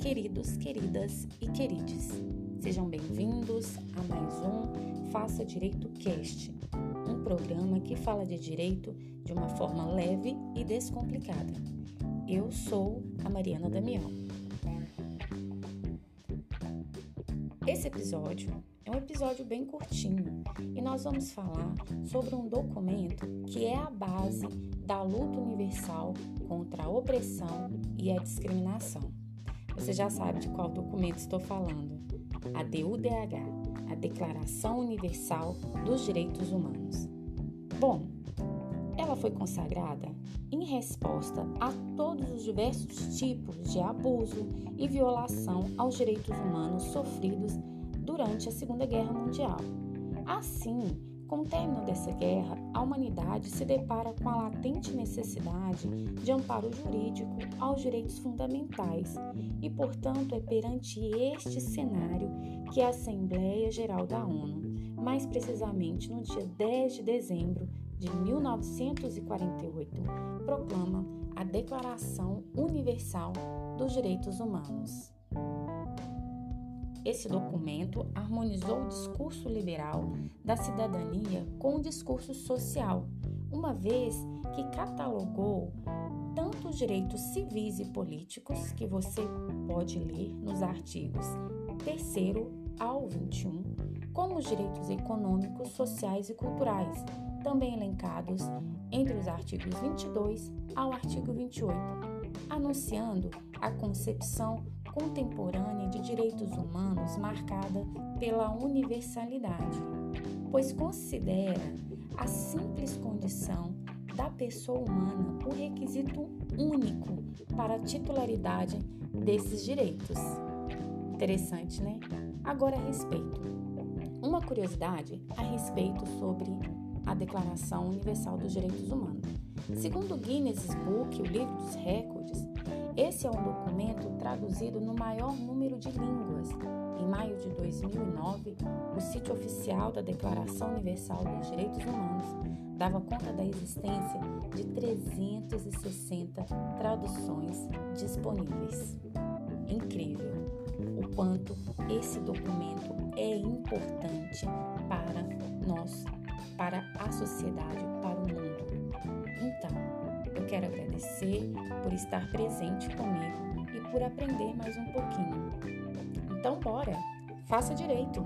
queridas e queridos. Sejam bem-vindos a mais um Faça Direito Cast, um programa que fala de direito de uma forma leve e descomplicada. Eu sou a Mariana Damião. Esse episódio é um episódio bem curtinho e nós vamos falar sobre um documento que é a base da luta universal contra a opressão e a discriminação. Você já sabe de qual documento estou falando. A DUDH, a Declaração Universal dos Direitos Humanos. Bom, ela foi consagrada em resposta a todos os diversos tipos de abuso e violação aos direitos humanos sofridos durante a Segunda Guerra Mundial. Assim, com o término dessa guerra, a humanidade se depara com a latente necessidade de amparo jurídico aos direitos fundamentais e, portanto, é perante este cenário que a Assembleia Geral da ONU, mais precisamente no dia 10 de dezembro de 1948, proclama a Declaração Universal dos Direitos Humanos. Esse documento harmonizou o discurso liberal da cidadania com o discurso social, uma vez que catalogou tanto os direitos civis e políticos, que você pode ler nos artigos 3 ao 21, como os direitos econômicos, sociais e culturais, também elencados entre os artigos 22 ao artigo 28, anunciando a concepção contemporânea de direitos humanos marcada pela universalidade, pois considera a simples condição da pessoa humana o requisito único para a titularidade desses direitos. Interessante, né? Agora a respeito. Uma curiosidade a respeito sobre a Declaração Universal dos Direitos Humanos. Segundo o Guinness Book, o livro dos recordes, esse é um documento traduzido no maior número de línguas. Em maio de 2009, o sítio oficial da Declaração Universal dos Direitos Humanos dava conta da existência de 360 traduções disponíveis. Incrível o quanto esse documento é importante para nós, para a sociedade, quero agradecer por estar presente comigo e por aprender mais um pouquinho. Então, bora! Faça direito!